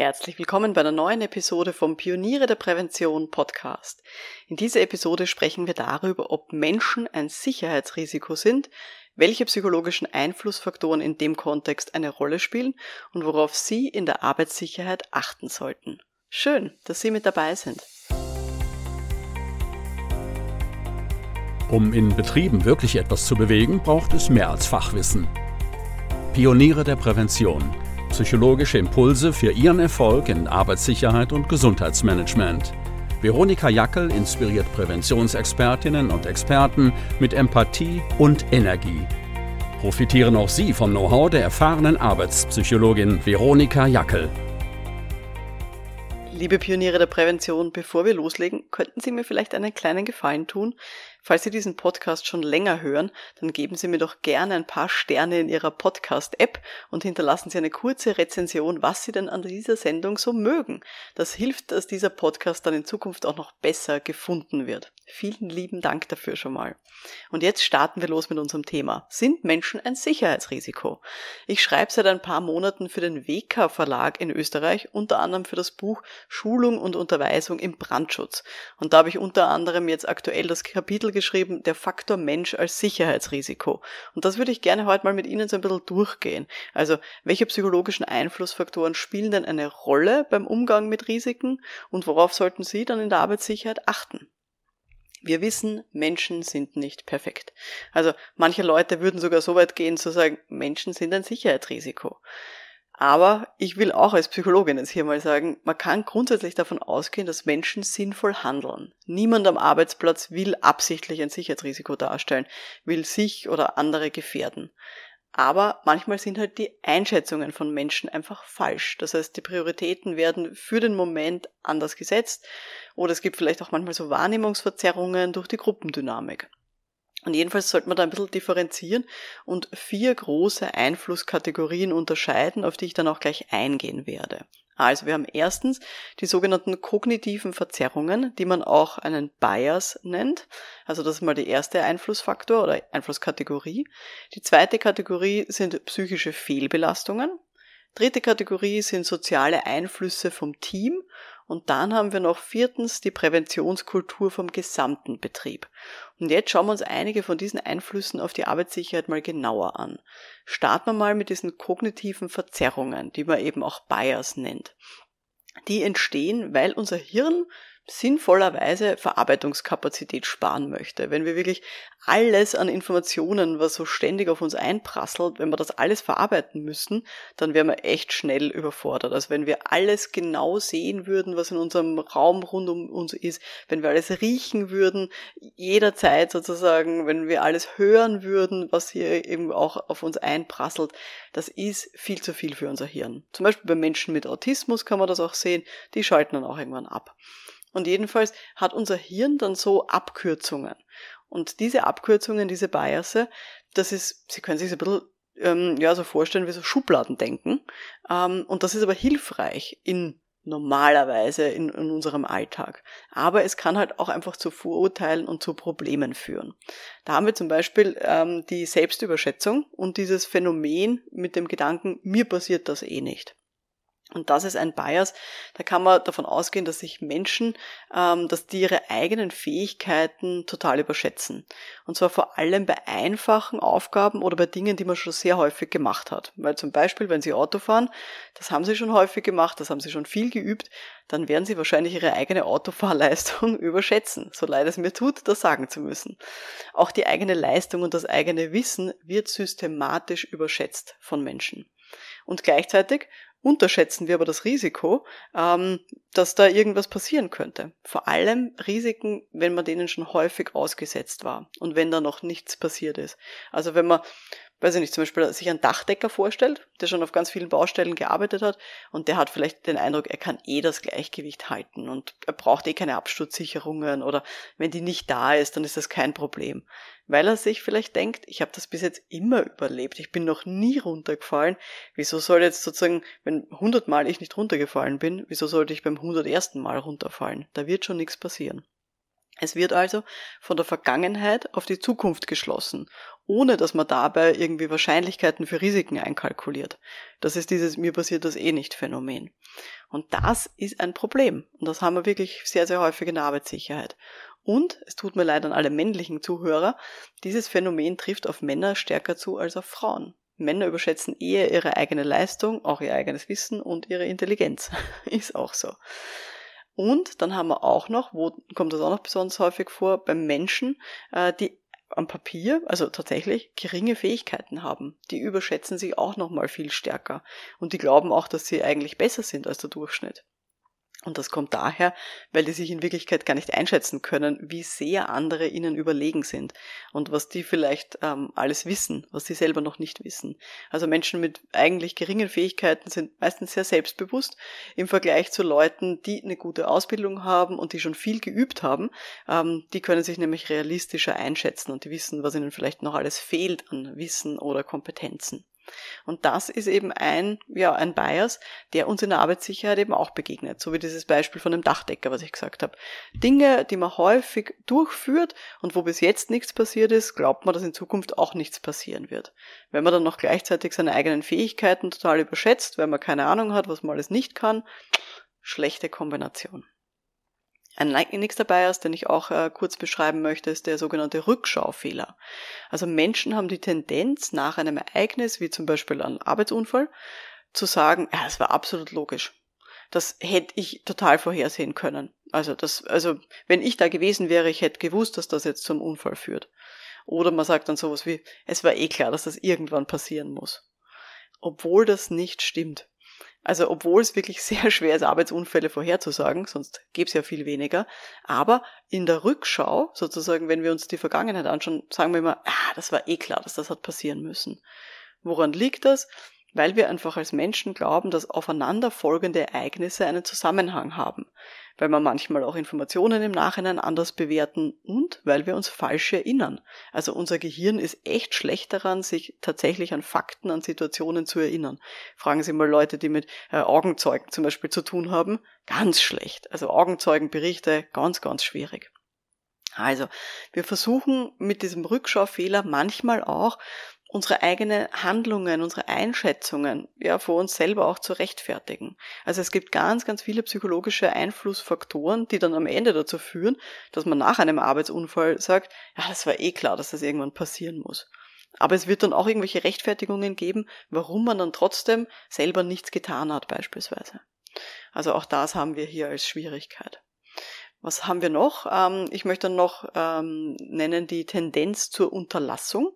Herzlich willkommen bei einer neuen Episode vom Pioniere der Prävention Podcast. In dieser Episode sprechen wir darüber, ob Menschen ein Sicherheitsrisiko sind, welche psychologischen Einflussfaktoren in dem Kontext eine Rolle spielen und worauf Sie in der Arbeitssicherheit achten sollten. Schön, dass Sie mit dabei sind. Um in Betrieben wirklich etwas zu bewegen, braucht es mehr als Fachwissen. Pioniere der Prävention – psychologische Impulse für Ihren Erfolg in Arbeitssicherheit und Gesundheitsmanagement. Veronika Jackel inspiriert Präventionsexpertinnen und Experten mit Empathie und Energie. Profitieren auch Sie vom Know-how der erfahrenen Arbeitspsychologin Veronika Jackel. Liebe Pioniere der Prävention, bevor wir loslegen, könnten Sie mir vielleicht einen kleinen Gefallen tun? Falls Sie diesen Podcast schon länger hören, dann geben Sie mir doch gerne ein paar Sterne in Ihrer Podcast-App und hinterlassen Sie eine kurze Rezension, was Sie denn an dieser Sendung so mögen. Das hilft, dass dieser Podcast dann in Zukunft auch noch besser gefunden wird. Vielen lieben Dank dafür schon mal. Und jetzt starten wir los mit unserem Thema. Sind Menschen ein Sicherheitsrisiko? Ich schreibe seit ein paar Monaten für den WK Verlag in Österreich, unter anderem für das Buch Schulung und Unterweisung im Brandschutz. Und da habe ich unter anderem jetzt aktuell das Kapitel Titel geschrieben, der Faktor Mensch als Sicherheitsrisiko. Und das würde ich gerne heute mal mit Ihnen so ein bisschen durchgehen. Also, welche psychologischen Einflussfaktoren spielen denn eine Rolle beim Umgang mit Risiken und worauf sollten Sie dann in der Arbeitssicherheit achten? Wir wissen, Menschen sind nicht perfekt. Also manche Leute würden sogar so weit gehen zu sagen, Menschen sind ein Sicherheitsrisiko. Aber ich will auch als Psychologin jetzt hier mal sagen, man kann grundsätzlich davon ausgehen, dass Menschen sinnvoll handeln. Niemand am Arbeitsplatz will absichtlich ein Sicherheitsrisiko darstellen, will sich oder andere gefährden. Aber manchmal sind halt die Einschätzungen von Menschen einfach falsch. Das heißt, die Prioritäten werden für den Moment anders gesetzt oder es gibt vielleicht auch manchmal so Wahrnehmungsverzerrungen durch die Gruppendynamik. Und jedenfalls sollte man da ein bisschen differenzieren und vier große Einflusskategorien unterscheiden, auf die ich dann auch gleich eingehen werde. Also wir haben erstens die sogenannten kognitiven Verzerrungen, die man auch einen Bias nennt. Also das ist mal der erste Einflussfaktor oder Einflusskategorie. Die zweite Kategorie sind psychische Fehlbelastungen. Dritte Kategorie sind soziale Einflüsse vom Team und dann haben wir noch viertens die Präventionskultur vom gesamten Betrieb. Und jetzt schauen wir uns einige von diesen Einflüssen auf die Arbeitssicherheit mal genauer an. Starten wir mal mit diesen kognitiven Verzerrungen, die man eben auch Bias nennt. Die entstehen, weil unser Hirn sinnvollerweise Verarbeitungskapazität sparen möchte. Wenn wir wirklich alles an Informationen, was so ständig auf uns einprasselt, wenn wir das alles verarbeiten müssen, dann wären wir echt schnell überfordert. Also wenn wir alles genau sehen würden, was in unserem Raum rund um uns ist, wenn wir alles riechen würden, jederzeit sozusagen, wenn wir alles hören würden, was hier eben auch auf uns einprasselt, das ist viel zu viel für unser Hirn. Zum Beispiel bei Menschen mit Autismus kann man das auch sehen, die schalten dann auch irgendwann ab. Und jedenfalls hat unser Hirn dann so Abkürzungen. Und diese Abkürzungen, diese Biasse, das ist, Sie können sich ein bisschen ähm, ja, so vorstellen wie so Schubladendenken. Ähm, und das ist aber hilfreich in normalerweise in, in unserem Alltag. Aber es kann halt auch einfach zu Vorurteilen und zu Problemen führen. Da haben wir zum Beispiel ähm, die Selbstüberschätzung und dieses Phänomen mit dem Gedanken, mir passiert das eh nicht. Und das ist ein Bias. Da kann man davon ausgehen, dass sich Menschen, ähm, dass die ihre eigenen Fähigkeiten total überschätzen. Und zwar vor allem bei einfachen Aufgaben oder bei Dingen, die man schon sehr häufig gemacht hat. Weil zum Beispiel, wenn sie Auto fahren, das haben sie schon häufig gemacht, das haben sie schon viel geübt, dann werden sie wahrscheinlich ihre eigene Autofahrleistung überschätzen. So leid es mir tut, das sagen zu müssen. Auch die eigene Leistung und das eigene Wissen wird systematisch überschätzt von Menschen. Und gleichzeitig unterschätzen wir aber das Risiko, ähm, dass da irgendwas passieren könnte. Vor allem Risiken, wenn man denen schon häufig ausgesetzt war und wenn da noch nichts passiert ist. Also wenn man weiß ich nicht, zum Beispiel sich einen Dachdecker vorstellt, der schon auf ganz vielen Baustellen gearbeitet hat und der hat vielleicht den Eindruck, er kann eh das Gleichgewicht halten und er braucht eh keine Absturzsicherungen oder wenn die nicht da ist, dann ist das kein Problem. Weil er sich vielleicht denkt, ich habe das bis jetzt immer überlebt, ich bin noch nie runtergefallen, wieso soll jetzt sozusagen, wenn hundertmal ich nicht runtergefallen bin, wieso sollte ich beim hundertersten Mal runterfallen? Da wird schon nichts passieren. Es wird also von der Vergangenheit auf die Zukunft geschlossen, ohne dass man dabei irgendwie Wahrscheinlichkeiten für Risiken einkalkuliert. Das ist dieses mir passiert das eh nicht Phänomen. Und das ist ein Problem. Und das haben wir wirklich sehr, sehr häufig in der Arbeitssicherheit. Und, es tut mir leid an alle männlichen Zuhörer, dieses Phänomen trifft auf Männer stärker zu als auf Frauen. Männer überschätzen eher ihre eigene Leistung, auch ihr eigenes Wissen und ihre Intelligenz. ist auch so. Und dann haben wir auch noch, wo kommt das auch noch besonders häufig vor, bei Menschen, äh, die am Papier, also tatsächlich geringe Fähigkeiten haben. Die überschätzen sich auch nochmal viel stärker. Und die glauben auch, dass sie eigentlich besser sind als der Durchschnitt. Und das kommt daher, weil die sich in Wirklichkeit gar nicht einschätzen können, wie sehr andere ihnen überlegen sind und was die vielleicht ähm, alles wissen, was sie selber noch nicht wissen. Also Menschen mit eigentlich geringen Fähigkeiten sind meistens sehr selbstbewusst im Vergleich zu Leuten, die eine gute Ausbildung haben und die schon viel geübt haben. Ähm, die können sich nämlich realistischer einschätzen und die wissen, was ihnen vielleicht noch alles fehlt an Wissen oder Kompetenzen. Und das ist eben ein, ja, ein Bias, der uns in der Arbeitssicherheit eben auch begegnet. So wie dieses Beispiel von dem Dachdecker, was ich gesagt habe. Dinge, die man häufig durchführt und wo bis jetzt nichts passiert ist, glaubt man, dass in Zukunft auch nichts passieren wird. Wenn man dann noch gleichzeitig seine eigenen Fähigkeiten total überschätzt, weil man keine Ahnung hat, was man alles nicht kann, schlechte Kombination. Ein nächster Bias, den ich auch äh, kurz beschreiben möchte, ist der sogenannte Rückschaufehler. Also Menschen haben die Tendenz, nach einem Ereignis, wie zum Beispiel einem Arbeitsunfall, zu sagen, ja, es war absolut logisch. Das hätte ich total vorhersehen können. Also das, also wenn ich da gewesen wäre, ich hätte gewusst, dass das jetzt zum Unfall führt. Oder man sagt dann sowas wie, es war eh klar, dass das irgendwann passieren muss. Obwohl das nicht stimmt. Also obwohl es wirklich sehr schwer ist, Arbeitsunfälle vorherzusagen, sonst gäbe es ja viel weniger. Aber in der Rückschau, sozusagen, wenn wir uns die Vergangenheit anschauen, sagen wir immer, ah, das war eh klar, dass das hat passieren müssen. Woran liegt das? Weil wir einfach als Menschen glauben, dass aufeinanderfolgende Ereignisse einen Zusammenhang haben, weil wir manchmal auch Informationen im Nachhinein anders bewerten und weil wir uns falsch erinnern. Also unser Gehirn ist echt schlecht daran, sich tatsächlich an Fakten, an Situationen zu erinnern. Fragen Sie mal Leute, die mit äh, Augenzeugen zum Beispiel zu tun haben, ganz schlecht. Also Augenzeugenberichte, ganz, ganz schwierig. Also, wir versuchen mit diesem Rückschaufehler manchmal auch unsere eigenen Handlungen, unsere Einschätzungen ja vor uns selber auch zu rechtfertigen. Also es gibt ganz, ganz viele psychologische Einflussfaktoren, die dann am Ende dazu führen, dass man nach einem Arbeitsunfall sagt, ja, das war eh klar, dass das irgendwann passieren muss. Aber es wird dann auch irgendwelche Rechtfertigungen geben, warum man dann trotzdem selber nichts getan hat beispielsweise. Also auch das haben wir hier als Schwierigkeit. Was haben wir noch? Ähm, ich möchte noch ähm, nennen die Tendenz zur Unterlassung.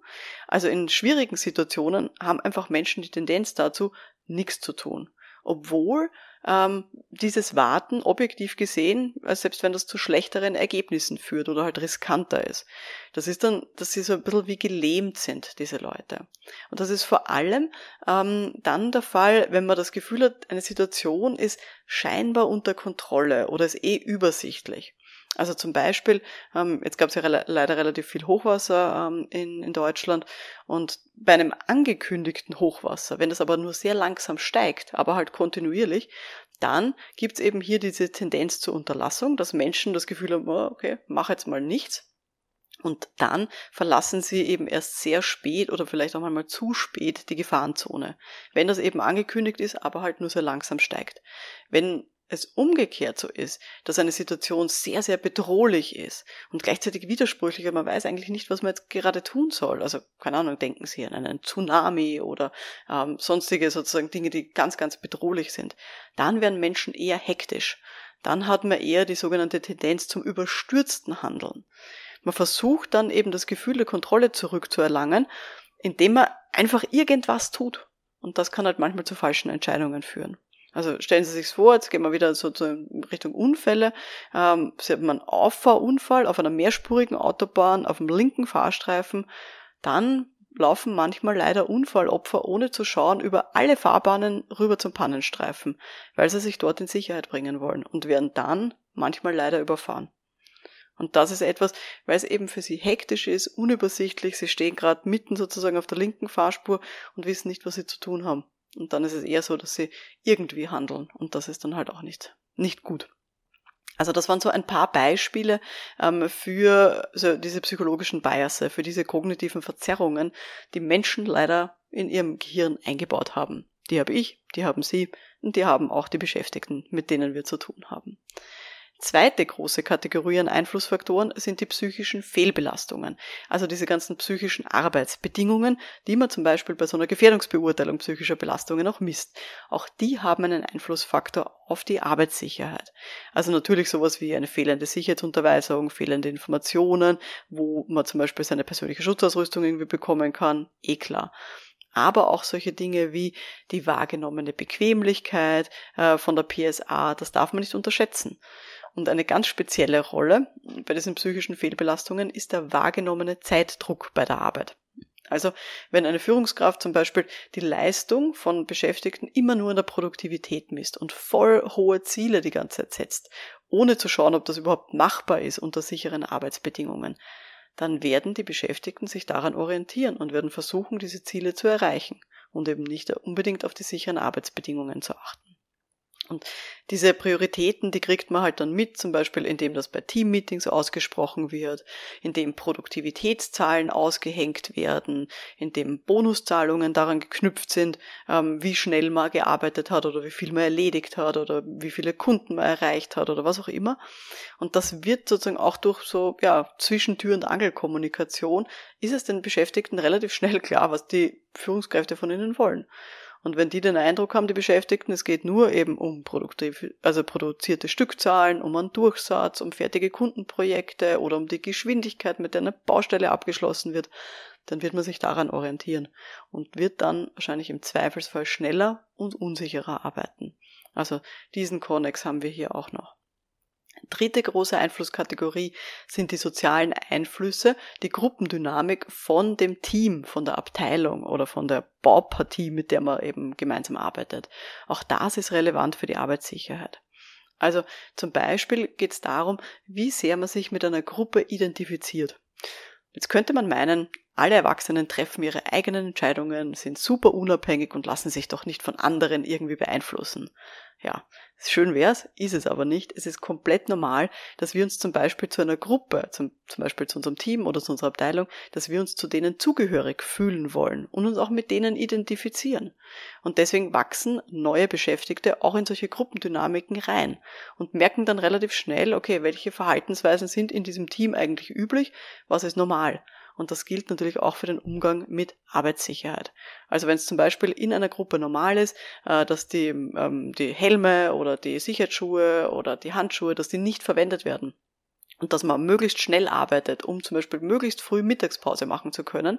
Also in schwierigen Situationen haben einfach Menschen die Tendenz dazu, nichts zu tun obwohl ähm, dieses Warten objektiv gesehen, äh, selbst wenn das zu schlechteren Ergebnissen führt oder halt riskanter ist. Das ist dann, dass sie so ein bisschen wie gelähmt sind, diese Leute. Und das ist vor allem ähm, dann der Fall, wenn man das Gefühl hat, eine Situation ist scheinbar unter Kontrolle oder ist eh übersichtlich. Also zum Beispiel, ähm, jetzt gab es ja re leider relativ viel Hochwasser ähm, in, in Deutschland und bei einem angekündigten Hochwasser, wenn das aber nur sehr langsam steigt, aber halt kontinuierlich, dann gibt es eben hier diese Tendenz zur Unterlassung, dass Menschen das Gefühl haben, oh, okay, mach jetzt mal nichts. Und dann verlassen sie eben erst sehr spät oder vielleicht auch mal zu spät die Gefahrenzone. Wenn das eben angekündigt ist, aber halt nur sehr langsam steigt. Wenn es umgekehrt so ist, dass eine Situation sehr, sehr bedrohlich ist und gleichzeitig widersprüchlich, man weiß eigentlich nicht, was man jetzt gerade tun soll. Also, keine Ahnung, denken Sie an einen Tsunami oder ähm, sonstige sozusagen Dinge, die ganz, ganz bedrohlich sind. Dann werden Menschen eher hektisch. Dann hat man eher die sogenannte Tendenz zum überstürzten Handeln. Man versucht dann eben das Gefühl der Kontrolle zurückzuerlangen, indem man einfach irgendwas tut. Und das kann halt manchmal zu falschen Entscheidungen führen. Also stellen Sie sich vor, jetzt gehen wir wieder so in Richtung Unfälle. Ähm, Sie haben einen Auffahrunfall auf einer mehrspurigen Autobahn auf dem linken Fahrstreifen. Dann laufen manchmal leider Unfallopfer, ohne zu schauen, über alle Fahrbahnen rüber zum Pannenstreifen, weil sie sich dort in Sicherheit bringen wollen und werden dann manchmal leider überfahren. Und das ist etwas, weil es eben für sie hektisch ist, unübersichtlich, sie stehen gerade mitten sozusagen auf der linken Fahrspur und wissen nicht, was sie zu tun haben. Und dann ist es eher so, dass sie irgendwie handeln. Und das ist dann halt auch nicht, nicht gut. Also das waren so ein paar Beispiele ähm, für so diese psychologischen Biasse, für diese kognitiven Verzerrungen, die Menschen leider in ihrem Gehirn eingebaut haben. Die habe ich, die haben Sie und die haben auch die Beschäftigten, mit denen wir zu tun haben. Zweite große Kategorie an Einflussfaktoren sind die psychischen Fehlbelastungen, also diese ganzen psychischen Arbeitsbedingungen, die man zum Beispiel bei so einer Gefährdungsbeurteilung psychischer Belastungen auch misst. Auch die haben einen Einflussfaktor auf die Arbeitssicherheit. Also natürlich sowas wie eine fehlende Sicherheitsunterweisung, fehlende Informationen, wo man zum Beispiel seine persönliche Schutzausrüstung irgendwie bekommen kann, eh klar aber auch solche Dinge wie die wahrgenommene Bequemlichkeit äh, von der PSA, das darf man nicht unterschätzen. Und eine ganz spezielle Rolle bei diesen psychischen Fehlbelastungen ist der wahrgenommene Zeitdruck bei der Arbeit. Also wenn eine Führungskraft zum Beispiel die Leistung von Beschäftigten immer nur in der Produktivität misst und voll hohe Ziele die ganze Zeit setzt, ohne zu schauen, ob das überhaupt machbar ist unter sicheren Arbeitsbedingungen, dann werden die Beschäftigten sich daran orientieren und werden versuchen, diese Ziele zu erreichen und eben nicht unbedingt auf die sicheren Arbeitsbedingungen zu achten. Und diese Prioritäten, die kriegt man halt dann mit, zum Beispiel indem das bei Teammeetings ausgesprochen wird, indem Produktivitätszahlen ausgehängt werden, indem Bonuszahlungen daran geknüpft sind, ähm, wie schnell man gearbeitet hat oder wie viel man erledigt hat oder wie viele Kunden man erreicht hat oder was auch immer. Und das wird sozusagen auch durch so, ja, Zwischentür- und Angelkommunikation ist es den Beschäftigten relativ schnell klar, was die Führungskräfte von ihnen wollen. Und wenn die den Eindruck haben, die Beschäftigten, es geht nur eben um produktiv, also produzierte Stückzahlen, um einen Durchsatz, um fertige Kundenprojekte oder um die Geschwindigkeit, mit der eine Baustelle abgeschlossen wird, dann wird man sich daran orientieren und wird dann wahrscheinlich im Zweifelsfall schneller und unsicherer arbeiten. Also diesen Konnex haben wir hier auch noch. Dritte große Einflusskategorie sind die sozialen Einflüsse, die Gruppendynamik von dem Team, von der Abteilung oder von der Baupartie, mit der man eben gemeinsam arbeitet. Auch das ist relevant für die Arbeitssicherheit. Also zum Beispiel geht es darum, wie sehr man sich mit einer Gruppe identifiziert. Jetzt könnte man meinen, alle Erwachsenen treffen ihre eigenen Entscheidungen, sind super unabhängig und lassen sich doch nicht von anderen irgendwie beeinflussen. Ja, schön wär's, ist es aber nicht. Es ist komplett normal, dass wir uns zum Beispiel zu einer Gruppe, zum, zum Beispiel zu unserem Team oder zu unserer Abteilung, dass wir uns zu denen zugehörig fühlen wollen und uns auch mit denen identifizieren. Und deswegen wachsen neue Beschäftigte auch in solche Gruppendynamiken rein und merken dann relativ schnell, okay, welche Verhaltensweisen sind in diesem Team eigentlich üblich, was ist normal. Und das gilt natürlich auch für den Umgang mit Arbeitssicherheit. Also wenn es zum Beispiel in einer Gruppe normal ist, äh, dass die, ähm, die Helme oder die Sicherheitsschuhe oder die Handschuhe, dass die nicht verwendet werden. Und dass man möglichst schnell arbeitet, um zum Beispiel möglichst früh Mittagspause machen zu können,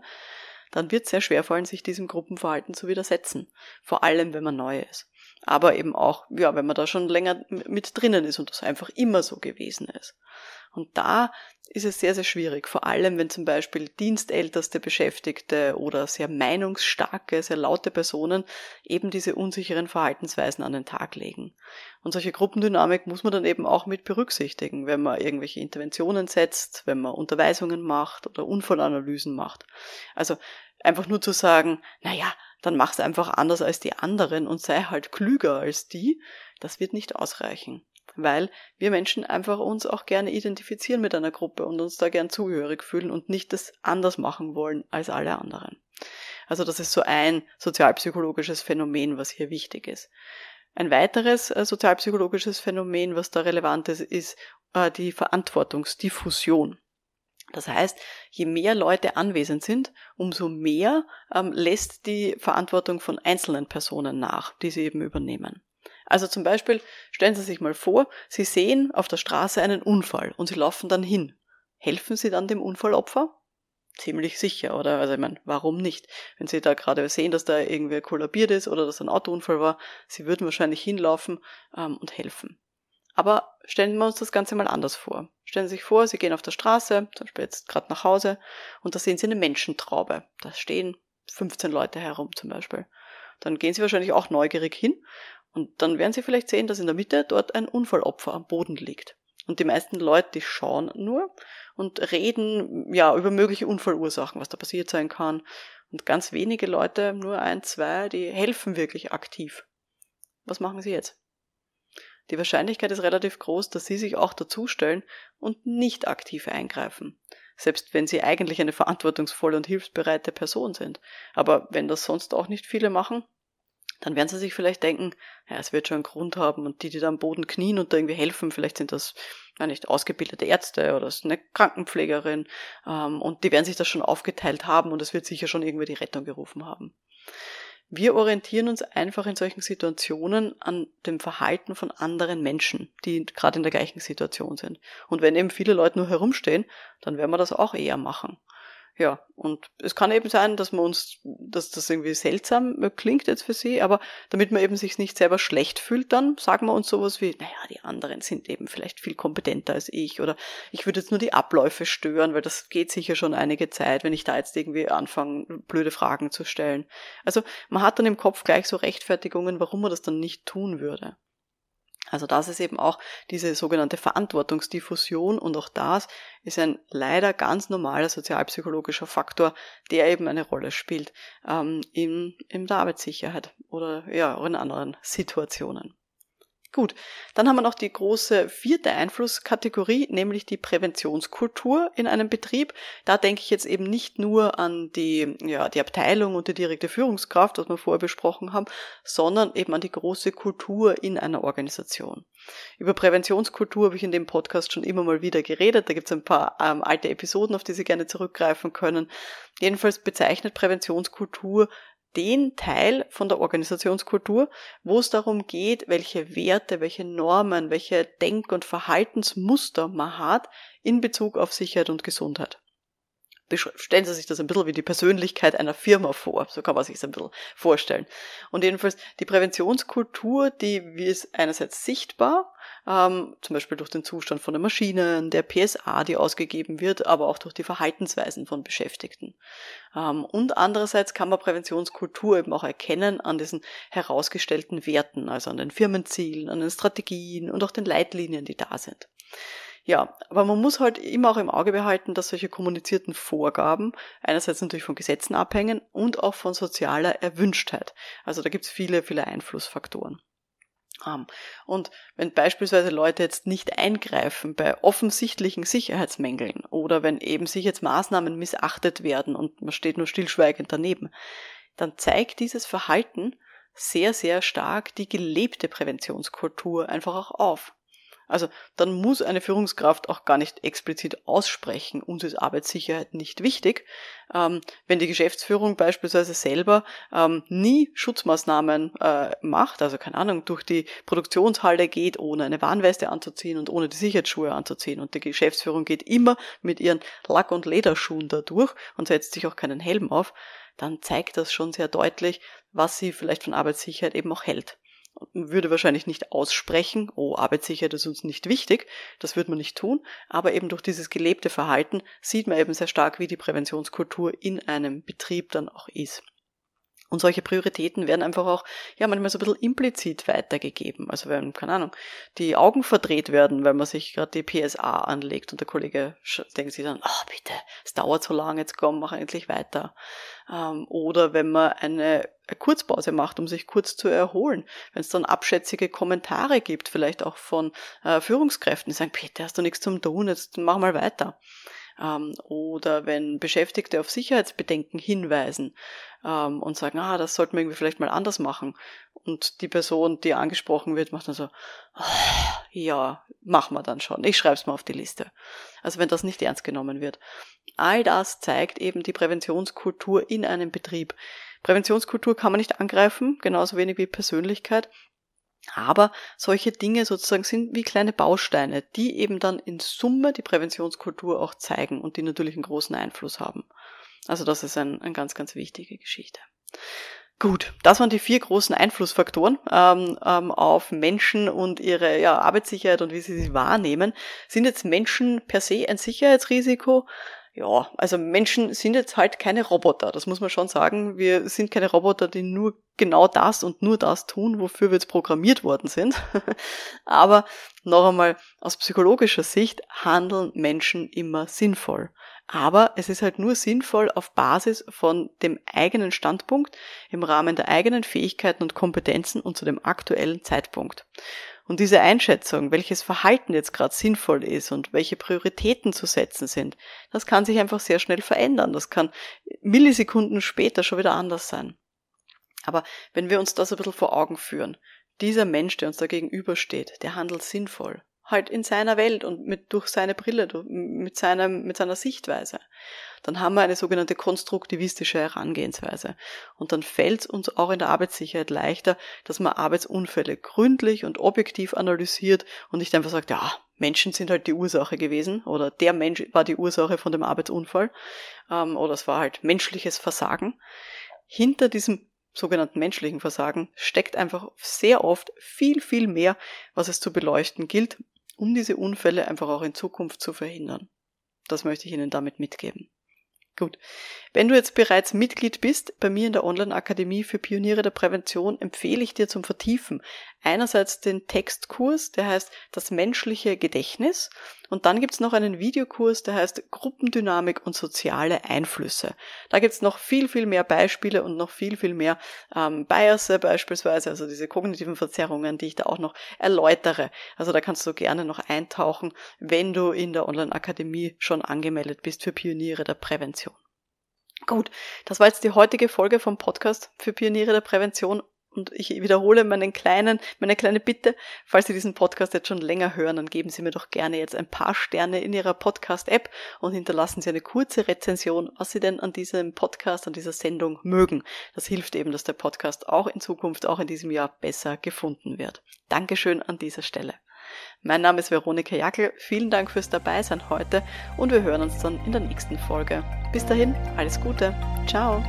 dann wird es sehr schwer fallen, sich diesem Gruppenverhalten zu widersetzen. Vor allem, wenn man neu ist. Aber eben auch, ja, wenn man da schon länger mit drinnen ist und das einfach immer so gewesen ist. Und da ist es sehr, sehr schwierig, vor allem wenn zum Beispiel dienstälteste Beschäftigte oder sehr meinungsstarke, sehr laute Personen eben diese unsicheren Verhaltensweisen an den Tag legen. Und solche Gruppendynamik muss man dann eben auch mit berücksichtigen, wenn man irgendwelche Interventionen setzt, wenn man Unterweisungen macht oder Unfallanalysen macht. Also einfach nur zu sagen, naja, dann mach's einfach anders als die anderen und sei halt klüger als die, das wird nicht ausreichen weil wir Menschen einfach uns auch gerne identifizieren mit einer Gruppe und uns da gern zugehörig fühlen und nicht das anders machen wollen als alle anderen. Also das ist so ein sozialpsychologisches Phänomen, was hier wichtig ist. Ein weiteres äh, sozialpsychologisches Phänomen, was da relevant ist, ist äh, die Verantwortungsdiffusion. Das heißt, je mehr Leute anwesend sind, umso mehr ähm, lässt die Verantwortung von einzelnen Personen nach, die sie eben übernehmen. Also zum Beispiel stellen Sie sich mal vor, Sie sehen auf der Straße einen Unfall und Sie laufen dann hin. Helfen Sie dann dem Unfallopfer? Ziemlich sicher, oder? Also ich meine, warum nicht? Wenn Sie da gerade sehen, dass da irgendwer kollabiert ist oder dass ein Autounfall war, Sie würden wahrscheinlich hinlaufen ähm, und helfen. Aber stellen wir uns das Ganze mal anders vor. Stellen Sie sich vor, Sie gehen auf der Straße, zum Beispiel jetzt gerade nach Hause, und da sehen Sie eine Menschentraube. Da stehen 15 Leute herum zum Beispiel. Dann gehen Sie wahrscheinlich auch neugierig hin und dann werden Sie vielleicht sehen, dass in der Mitte dort ein Unfallopfer am Boden liegt. Und die meisten Leute, die schauen nur und reden ja über mögliche Unfallursachen, was da passiert sein kann. Und ganz wenige Leute, nur ein, zwei, die helfen wirklich aktiv. Was machen Sie jetzt? die Wahrscheinlichkeit ist relativ groß, dass sie sich auch dazustellen und nicht aktiv eingreifen. Selbst wenn sie eigentlich eine verantwortungsvolle und hilfsbereite Person sind. Aber wenn das sonst auch nicht viele machen, dann werden sie sich vielleicht denken, ja, es wird schon einen Grund haben und die, die da am Boden knien und da irgendwie helfen, vielleicht sind das ja nicht ausgebildete Ärzte oder ist eine Krankenpflegerin ähm, und die werden sich das schon aufgeteilt haben und es wird sicher schon irgendwie die Rettung gerufen haben. Wir orientieren uns einfach in solchen Situationen an dem Verhalten von anderen Menschen, die gerade in der gleichen Situation sind. Und wenn eben viele Leute nur herumstehen, dann werden wir das auch eher machen. Ja, und es kann eben sein, dass man uns, dass das irgendwie seltsam klingt jetzt für sie, aber damit man eben sich nicht selber schlecht fühlt, dann sagen wir uns sowas wie, naja, die anderen sind eben vielleicht viel kompetenter als ich oder ich würde jetzt nur die Abläufe stören, weil das geht sicher schon einige Zeit, wenn ich da jetzt irgendwie anfange, blöde Fragen zu stellen. Also man hat dann im Kopf gleich so Rechtfertigungen, warum man das dann nicht tun würde. Also das ist eben auch diese sogenannte Verantwortungsdiffusion und auch das ist ein leider ganz normaler sozialpsychologischer Faktor, der eben eine Rolle spielt ähm, in, in der Arbeitssicherheit oder ja auch in anderen Situationen. Gut, dann haben wir noch die große vierte Einflusskategorie, nämlich die Präventionskultur in einem Betrieb. Da denke ich jetzt eben nicht nur an die, ja, die Abteilung und die direkte Führungskraft, was wir vorher besprochen haben, sondern eben an die große Kultur in einer Organisation. Über Präventionskultur habe ich in dem Podcast schon immer mal wieder geredet. Da gibt es ein paar ähm, alte Episoden, auf die Sie gerne zurückgreifen können. Jedenfalls bezeichnet Präventionskultur den Teil von der Organisationskultur, wo es darum geht, welche Werte, welche Normen, welche Denk- und Verhaltensmuster man hat in Bezug auf Sicherheit und Gesundheit. Stellen Sie sich das ein bisschen wie die Persönlichkeit einer Firma vor. So kann man sich das ein bisschen vorstellen. Und jedenfalls die Präventionskultur, die ist einerseits sichtbar, ähm, zum Beispiel durch den Zustand von der Maschinen, der PSA, die ausgegeben wird, aber auch durch die Verhaltensweisen von Beschäftigten. Ähm, und andererseits kann man Präventionskultur eben auch erkennen an diesen herausgestellten Werten, also an den Firmenzielen, an den Strategien und auch den Leitlinien, die da sind. Ja, aber man muss halt immer auch im Auge behalten, dass solche kommunizierten Vorgaben einerseits natürlich von Gesetzen abhängen und auch von sozialer Erwünschtheit. Also da gibt's viele, viele Einflussfaktoren. Und wenn beispielsweise Leute jetzt nicht eingreifen bei offensichtlichen Sicherheitsmängeln oder wenn eben Sicherheitsmaßnahmen missachtet werden und man steht nur stillschweigend daneben, dann zeigt dieses Verhalten sehr, sehr stark die gelebte Präventionskultur einfach auch auf. Also dann muss eine Führungskraft auch gar nicht explizit aussprechen, uns ist Arbeitssicherheit nicht wichtig. Ähm, wenn die Geschäftsführung beispielsweise selber ähm, nie Schutzmaßnahmen äh, macht, also keine Ahnung, durch die Produktionshalle geht, ohne eine Warnweste anzuziehen und ohne die Sicherheitsschuhe anzuziehen und die Geschäftsführung geht immer mit ihren Lack- und Lederschuhen da durch und setzt sich auch keinen Helm auf, dann zeigt das schon sehr deutlich, was sie vielleicht von Arbeitssicherheit eben auch hält würde wahrscheinlich nicht aussprechen, oh, Arbeitssicherheit ist uns nicht wichtig, das würde man nicht tun, aber eben durch dieses gelebte Verhalten sieht man eben sehr stark, wie die Präventionskultur in einem Betrieb dann auch ist. Und solche Prioritäten werden einfach auch, ja, manchmal so ein bisschen implizit weitergegeben. Also wenn, keine Ahnung, die Augen verdreht werden, weil man sich gerade die PSA anlegt und der Kollege denkt sich dann, oh bitte, es dauert so lange, jetzt komm, mach endlich weiter. Ähm, oder wenn man eine Kurzpause macht, um sich kurz zu erholen. Wenn es dann abschätzige Kommentare gibt, vielleicht auch von äh, Führungskräften, die sagen, Peter, hast du nichts zum tun, jetzt mach mal weiter ähm, oder wenn Beschäftigte auf Sicherheitsbedenken hinweisen ähm, und sagen, ah, das sollten wir irgendwie vielleicht mal anders machen. Und die Person, die angesprochen wird, macht dann so, oh, ja, machen wir dann schon. Ich schreibe es mal auf die Liste. Also wenn das nicht ernst genommen wird. All das zeigt eben die Präventionskultur in einem Betrieb. Präventionskultur kann man nicht angreifen, genauso wenig wie Persönlichkeit. Aber solche Dinge sozusagen sind wie kleine Bausteine, die eben dann in Summe die Präventionskultur auch zeigen und die natürlich einen großen Einfluss haben. Also das ist ein, eine ganz, ganz wichtige Geschichte. Gut, das waren die vier großen Einflussfaktoren ähm, ähm, auf Menschen und ihre ja, Arbeitssicherheit und wie sie sie wahrnehmen. Sind jetzt Menschen per se ein Sicherheitsrisiko? Ja, also Menschen sind jetzt halt keine Roboter, das muss man schon sagen. Wir sind keine Roboter, die nur genau das und nur das tun, wofür wir jetzt programmiert worden sind. Aber noch einmal, aus psychologischer Sicht handeln Menschen immer sinnvoll. Aber es ist halt nur sinnvoll auf Basis von dem eigenen Standpunkt, im Rahmen der eigenen Fähigkeiten und Kompetenzen und zu dem aktuellen Zeitpunkt. Und diese Einschätzung, welches Verhalten jetzt gerade sinnvoll ist und welche Prioritäten zu setzen sind, das kann sich einfach sehr schnell verändern. Das kann Millisekunden später schon wieder anders sein. Aber wenn wir uns das ein bisschen vor Augen führen, dieser Mensch, der uns da gegenübersteht, der handelt sinnvoll. Halt in seiner Welt und mit, durch seine Brille, mit, seinem, mit seiner Sichtweise. Dann haben wir eine sogenannte konstruktivistische Herangehensweise. Und dann fällt es uns auch in der Arbeitssicherheit leichter, dass man Arbeitsunfälle gründlich und objektiv analysiert und nicht einfach sagt, ja, Menschen sind halt die Ursache gewesen oder der Mensch war die Ursache von dem Arbeitsunfall ähm, oder es war halt menschliches Versagen. Hinter diesem sogenannten menschlichen Versagen steckt einfach sehr oft viel, viel mehr, was es zu beleuchten gilt, um diese Unfälle einfach auch in Zukunft zu verhindern. Das möchte ich Ihnen damit mitgeben. Gut. Wenn du jetzt bereits Mitglied bist, bei mir in der Online-Akademie für Pioniere der Prävention empfehle ich dir zum Vertiefen einerseits den Textkurs, der heißt Das menschliche Gedächtnis und dann gibt's noch einen Videokurs, der heißt Gruppendynamik und soziale Einflüsse. Da gibt's noch viel, viel mehr Beispiele und noch viel, viel mehr ähm, Biases beispielsweise, also diese kognitiven Verzerrungen, die ich da auch noch erläutere. Also da kannst du gerne noch eintauchen, wenn du in der Online-Akademie schon angemeldet bist für Pioniere der Prävention. Gut, das war jetzt die heutige Folge vom Podcast für Pioniere der Prävention. Und ich wiederhole meinen kleinen, meine kleine Bitte, falls Sie diesen Podcast jetzt schon länger hören, dann geben Sie mir doch gerne jetzt ein paar Sterne in Ihrer Podcast-App und hinterlassen Sie eine kurze Rezension, was Sie denn an diesem Podcast, an dieser Sendung mögen. Das hilft eben, dass der Podcast auch in Zukunft, auch in diesem Jahr besser gefunden wird. Dankeschön an dieser Stelle. Mein Name ist Veronika Jackel. Vielen Dank fürs Dabeisein heute und wir hören uns dann in der nächsten Folge. Bis dahin, alles Gute. Ciao.